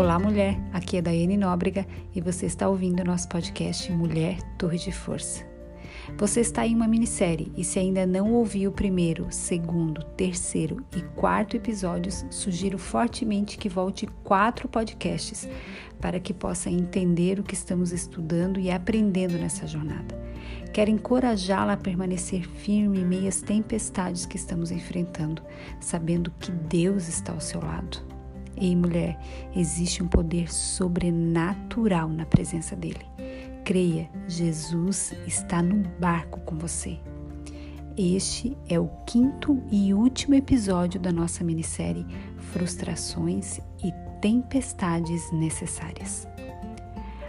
Olá, mulher. Aqui é Daiane Nóbrega e você está ouvindo o nosso podcast Mulher Torre de Força. Você está em uma minissérie e se ainda não ouviu o primeiro, segundo, terceiro e quarto episódios, sugiro fortemente que volte quatro podcasts para que possa entender o que estamos estudando e aprendendo nessa jornada. Quero encorajá-la a permanecer firme em meio às tempestades que estamos enfrentando, sabendo que Deus está ao seu lado. Ei, mulher, existe um poder sobrenatural na presença dele. Creia, Jesus está no barco com você. Este é o quinto e último episódio da nossa minissérie Frustrações e Tempestades Necessárias.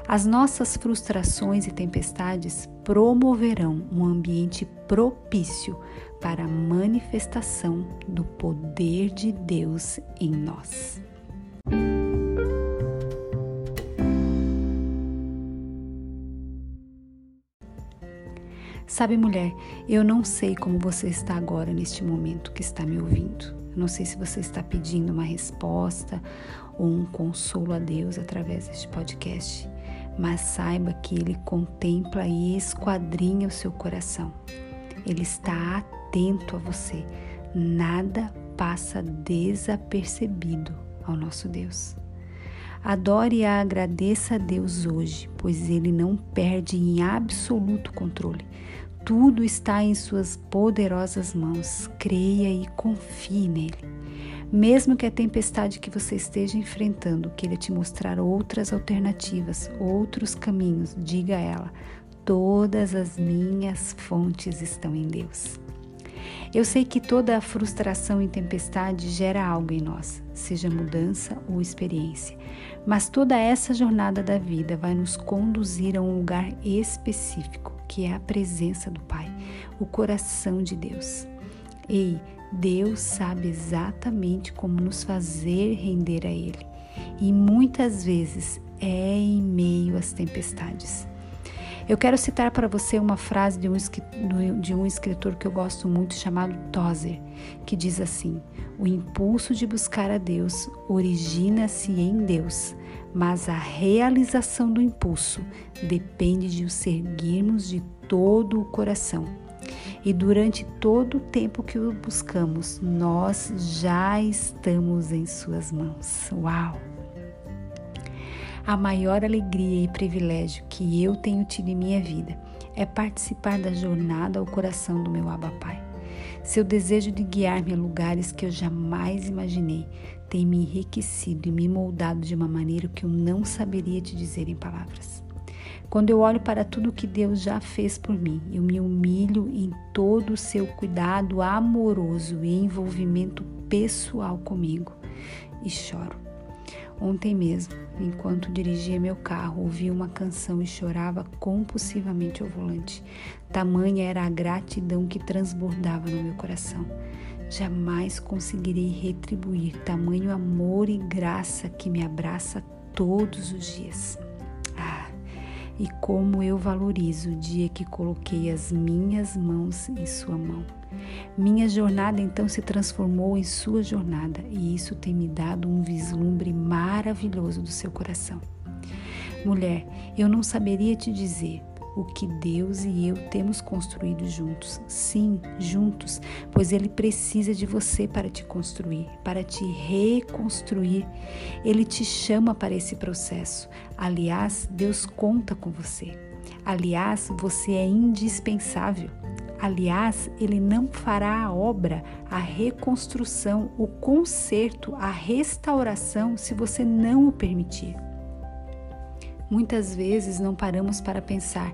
As nossas frustrações e tempestades promoverão um ambiente propício para a manifestação do poder de Deus em nós. Sabe, mulher, eu não sei como você está agora neste momento que está me ouvindo. Eu não sei se você está pedindo uma resposta ou um consolo a Deus através deste podcast, mas saiba que Ele contempla e esquadrinha o seu coração. Ele está atento a você. Nada passa desapercebido ao nosso Deus. Adore e agradeça a Deus hoje, pois Ele não perde em absoluto controle. Tudo está em Suas poderosas mãos. Creia e confie nele. Mesmo que a tempestade que você esteja enfrentando queira te mostrar outras alternativas, outros caminhos, diga a ela: todas as minhas fontes estão em Deus. Eu sei que toda a frustração e tempestade gera algo em nós, seja mudança ou experiência, mas toda essa jornada da vida vai nos conduzir a um lugar específico, que é a presença do Pai, o coração de Deus. Ei, Deus sabe exatamente como nos fazer render a Ele, e muitas vezes é em meio às tempestades. Eu quero citar para você uma frase de um, de um escritor que eu gosto muito, chamado Tozer, que diz assim: O impulso de buscar a Deus origina-se em Deus, mas a realização do impulso depende de o seguirmos de todo o coração. E durante todo o tempo que o buscamos, nós já estamos em Suas mãos. Uau! A maior alegria e privilégio que eu tenho tido em minha vida é participar da jornada ao coração do meu Abba Pai. Seu desejo de guiar-me a lugares que eu jamais imaginei tem me enriquecido e me moldado de uma maneira que eu não saberia te dizer em palavras. Quando eu olho para tudo que Deus já fez por mim, eu me humilho em todo o seu cuidado amoroso e envolvimento pessoal comigo e choro. Ontem mesmo, enquanto dirigia meu carro, ouvi uma canção e chorava compulsivamente ao volante. Tamanha era a gratidão que transbordava no meu coração. Jamais conseguirei retribuir tamanho amor e graça que me abraça todos os dias. E como eu valorizo o dia que coloquei as minhas mãos em Sua mão. Minha jornada então se transformou em sua jornada e isso tem me dado um vislumbre maravilhoso do seu coração. Mulher, eu não saberia te dizer o que Deus e eu temos construído juntos. Sim, juntos, pois Ele precisa de você para te construir, para te reconstruir. Ele te chama para esse processo. Aliás, Deus conta com você. Aliás, você é indispensável. Aliás, ele não fará a obra, a reconstrução, o conserto, a restauração se você não o permitir. Muitas vezes não paramos para pensar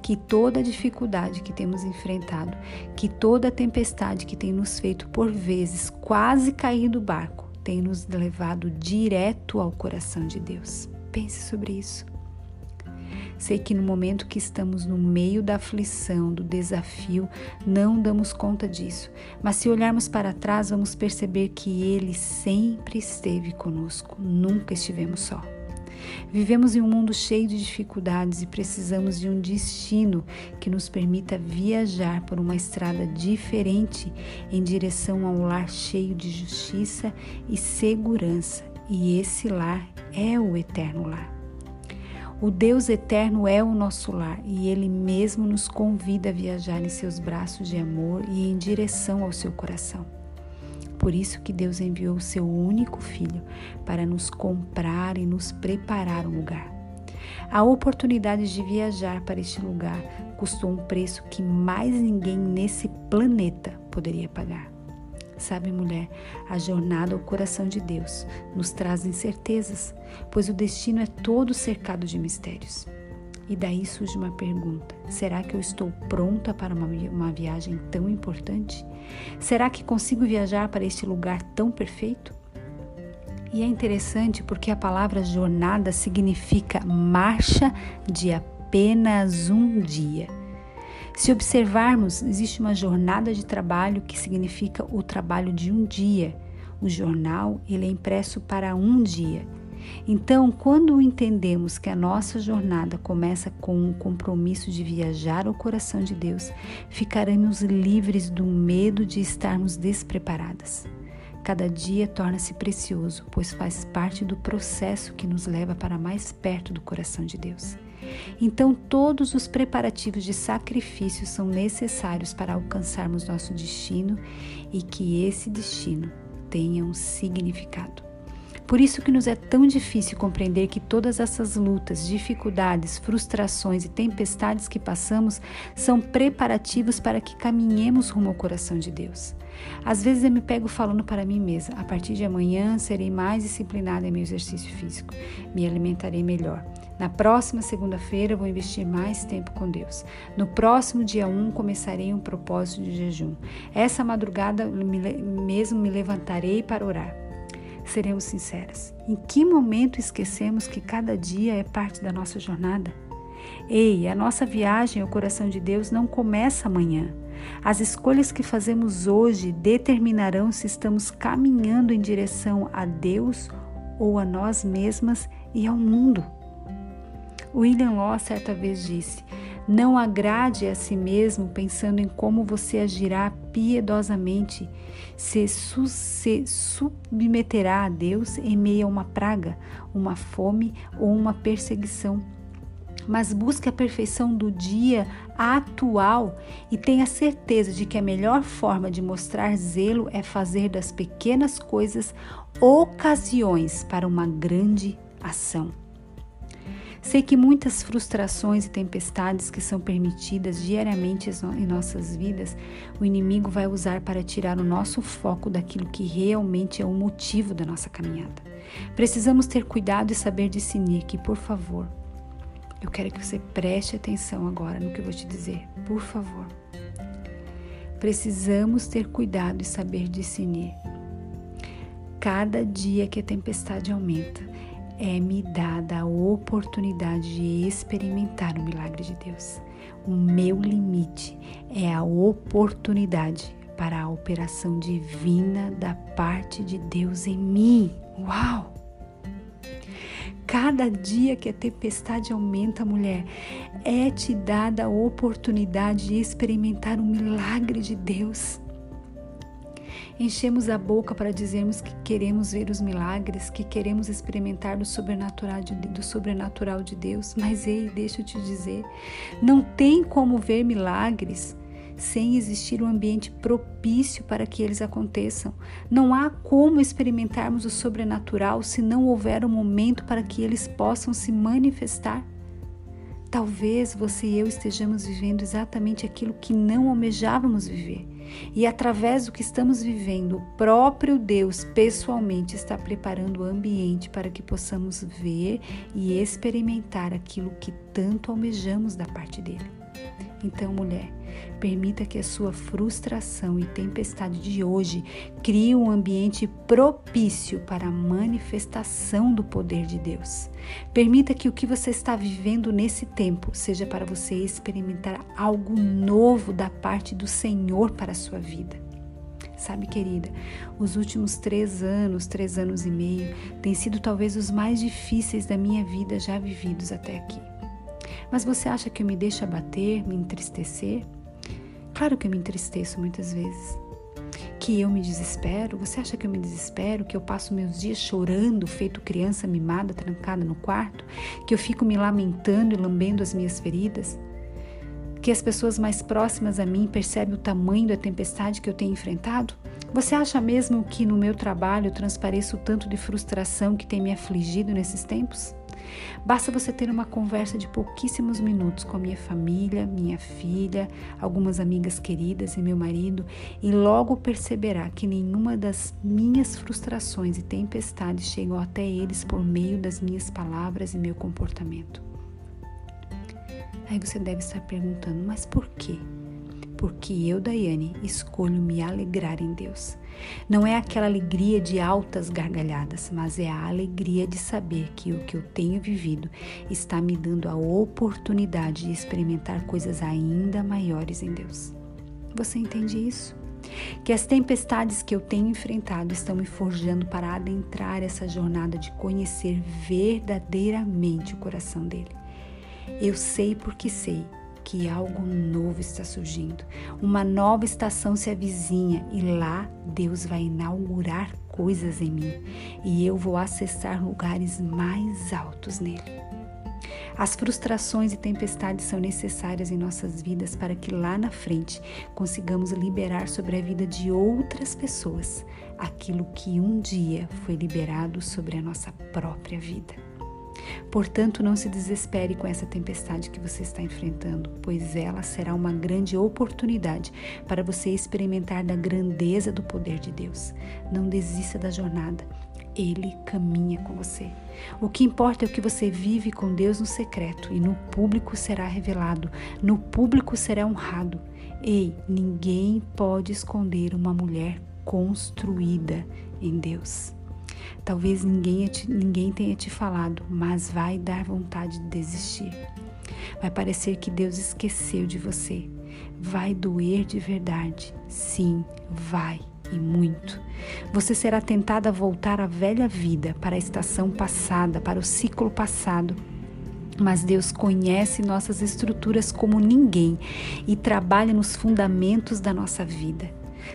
que toda dificuldade que temos enfrentado, que toda tempestade que tem nos feito por vezes quase cair do barco, tem nos levado direto ao coração de Deus. Pense sobre isso. Sei que no momento que estamos no meio da aflição, do desafio, não damos conta disso, mas se olharmos para trás, vamos perceber que Ele sempre esteve conosco, nunca estivemos só. Vivemos em um mundo cheio de dificuldades e precisamos de um destino que nos permita viajar por uma estrada diferente em direção a um lar cheio de justiça e segurança e esse lar é o eterno lar. O Deus eterno é o nosso lar e Ele mesmo nos convida a viajar em seus braços de amor e em direção ao seu coração. Por isso que Deus enviou o seu único filho para nos comprar e nos preparar um lugar. A oportunidade de viajar para este lugar custou um preço que mais ninguém nesse planeta poderia pagar. Sabe, mulher, a jornada ao coração de Deus nos traz incertezas, pois o destino é todo cercado de mistérios. E daí surge uma pergunta: será que eu estou pronta para uma, uma viagem tão importante? Será que consigo viajar para este lugar tão perfeito? E é interessante porque a palavra jornada significa marcha de apenas um dia. Se observarmos, existe uma jornada de trabalho que significa o trabalho de um dia. O jornal ele é impresso para um dia. Então, quando entendemos que a nossa jornada começa com um compromisso de viajar ao coração de Deus, ficaremos livres do medo de estarmos despreparadas. Cada dia torna-se precioso, pois faz parte do processo que nos leva para mais perto do coração de Deus. Então, todos os preparativos de sacrifício são necessários para alcançarmos nosso destino e que esse destino tenha um significado. Por isso que nos é tão difícil compreender que todas essas lutas, dificuldades, frustrações e tempestades que passamos são preparativos para que caminhemos rumo ao coração de Deus. Às vezes eu me pego falando para mim mesma: a partir de amanhã serei mais disciplinada em meu exercício físico, me alimentarei melhor. Na próxima segunda-feira vou investir mais tempo com Deus. No próximo dia 1 começarei um propósito de jejum. Essa madrugada mesmo me levantarei para orar. Seremos sinceras. Em que momento esquecemos que cada dia é parte da nossa jornada? Ei, a nossa viagem ao coração de Deus não começa amanhã. As escolhas que fazemos hoje determinarão se estamos caminhando em direção a Deus ou a nós mesmas e ao mundo. William Law certa vez disse: Não agrade a si mesmo pensando em como você agirá piedosamente, se, se submeterá a Deus em meio a uma praga, uma fome ou uma perseguição. Mas busque a perfeição do dia atual e tenha certeza de que a melhor forma de mostrar zelo é fazer das pequenas coisas ocasiões para uma grande ação. Sei que muitas frustrações e tempestades que são permitidas diariamente em nossas vidas, o inimigo vai usar para tirar o nosso foco daquilo que realmente é o motivo da nossa caminhada. Precisamos ter cuidado e saber discernir que, por favor, eu quero que você preste atenção agora no que eu vou te dizer, por favor. Precisamos ter cuidado e saber discernir. Cada dia que a tempestade aumenta, é-me dada a oportunidade de experimentar o milagre de Deus. O meu limite é a oportunidade para a operação divina da parte de Deus em mim. Uau! Cada dia que a tempestade aumenta, mulher, é te dada a oportunidade de experimentar o milagre de Deus. Enchemos a boca para dizermos que queremos ver os milagres, que queremos experimentar do sobrenatural de, do sobrenatural de Deus. Mas ei, deixa eu te dizer, não tem como ver milagres sem existir um ambiente propício para que eles aconteçam. Não há como experimentarmos o sobrenatural se não houver um momento para que eles possam se manifestar. Talvez você e eu estejamos vivendo exatamente aquilo que não almejávamos viver. E através do que estamos vivendo, o próprio Deus pessoalmente está preparando o ambiente para que possamos ver e experimentar aquilo que tanto almejamos da parte dele. Então, mulher, permita que a sua frustração e tempestade de hoje crie um ambiente propício para a manifestação do poder de Deus. Permita que o que você está vivendo nesse tempo seja para você experimentar algo novo da parte do Senhor para a sua vida. Sabe, querida, os últimos três anos, três anos e meio, têm sido talvez os mais difíceis da minha vida já vividos até aqui. Mas você acha que eu me deixo abater, me entristecer? Claro que eu me entristeço muitas vezes. que eu me desespero? Você acha que eu me desespero? Que eu passo meus dias chorando, feito criança mimada, trancada no quarto? Que eu fico me lamentando e lambendo as minhas feridas? Que as pessoas mais próximas a mim percebem o tamanho da tempestade que eu tenho enfrentado? Você acha mesmo que no meu trabalho transpareço o tanto de frustração que tem me afligido nesses tempos? Basta você ter uma conversa de pouquíssimos minutos com a minha família, minha filha, algumas amigas queridas e meu marido e logo perceberá que nenhuma das minhas frustrações e tempestades chegam até eles por meio das minhas palavras e meu comportamento. Aí você deve estar perguntando, mas por quê? Porque eu, Daiane, escolho me alegrar em Deus. Não é aquela alegria de altas gargalhadas, mas é a alegria de saber que o que eu tenho vivido está me dando a oportunidade de experimentar coisas ainda maiores em Deus. Você entende isso? Que as tempestades que eu tenho enfrentado estão me forjando para adentrar essa jornada de conhecer verdadeiramente o coração dele. Eu sei porque sei que algo novo está surgindo. Uma nova estação se avizinha e lá Deus vai inaugurar coisas em mim e eu vou acessar lugares mais altos nele. As frustrações e tempestades são necessárias em nossas vidas para que lá na frente consigamos liberar sobre a vida de outras pessoas aquilo que um dia foi liberado sobre a nossa própria vida. Portanto, não se desespere com essa tempestade que você está enfrentando, pois ela será uma grande oportunidade para você experimentar da grandeza do poder de Deus. Não desista da jornada. Ele caminha com você. O que importa é o que você vive com Deus no secreto e no público será revelado, no público será honrado. Ei, ninguém pode esconder uma mulher construída em Deus. Talvez ninguém, ninguém tenha te falado, mas vai dar vontade de desistir. Vai parecer que Deus esqueceu de você. Vai doer de verdade. Sim, vai e muito. Você será tentada a voltar à velha vida, para a estação passada, para o ciclo passado. Mas Deus conhece nossas estruturas como ninguém e trabalha nos fundamentos da nossa vida.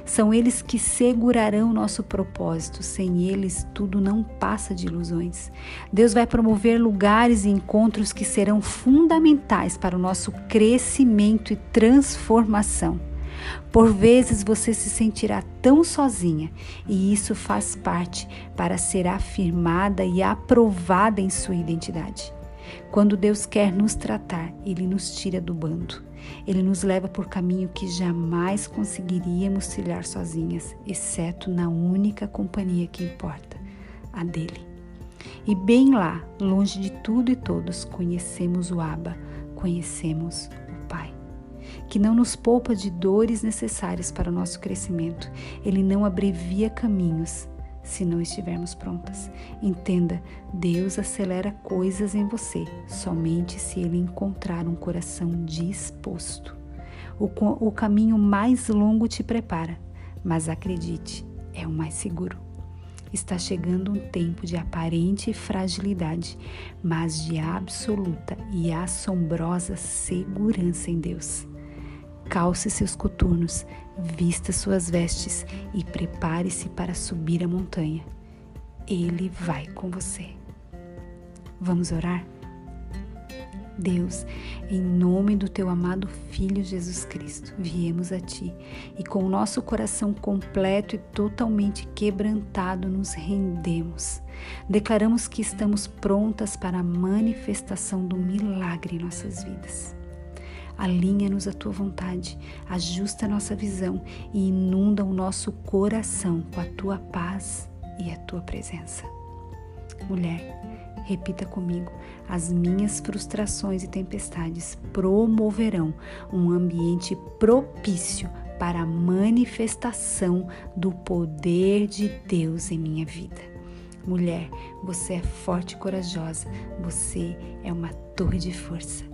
São eles que segurarão nosso propósito. Sem eles, tudo não passa de ilusões. Deus vai promover lugares e encontros que serão fundamentais para o nosso crescimento e transformação. Por vezes você se sentirá tão sozinha, e isso faz parte para ser afirmada e aprovada em sua identidade. Quando Deus quer nos tratar, Ele nos tira do bando. Ele nos leva por caminho que jamais conseguiríamos trilhar sozinhas, exceto na única companhia que importa, a dele. E bem lá, longe de tudo e todos, conhecemos o Abba, conhecemos o Pai que não nos poupa de dores necessárias para o nosso crescimento. Ele não abrevia caminhos, se não estivermos prontas. Entenda, Deus acelera coisas em você somente se Ele encontrar um coração disposto. O, o caminho mais longo te prepara, mas acredite, é o mais seguro. Está chegando um tempo de aparente fragilidade, mas de absoluta e assombrosa segurança em Deus. Calce seus coturnos, vista suas vestes e prepare-se para subir a montanha. Ele vai com você. Vamos orar? Deus, em nome do teu amado Filho Jesus Cristo, viemos a ti e com o nosso coração completo e totalmente quebrantado nos rendemos. Declaramos que estamos prontas para a manifestação do milagre em nossas vidas. Alinha-nos à tua vontade, ajusta a nossa visão e inunda o nosso coração com a tua paz e a tua presença. Mulher, repita comigo: as minhas frustrações e tempestades promoverão um ambiente propício para a manifestação do poder de Deus em minha vida. Mulher, você é forte e corajosa, você é uma torre de força.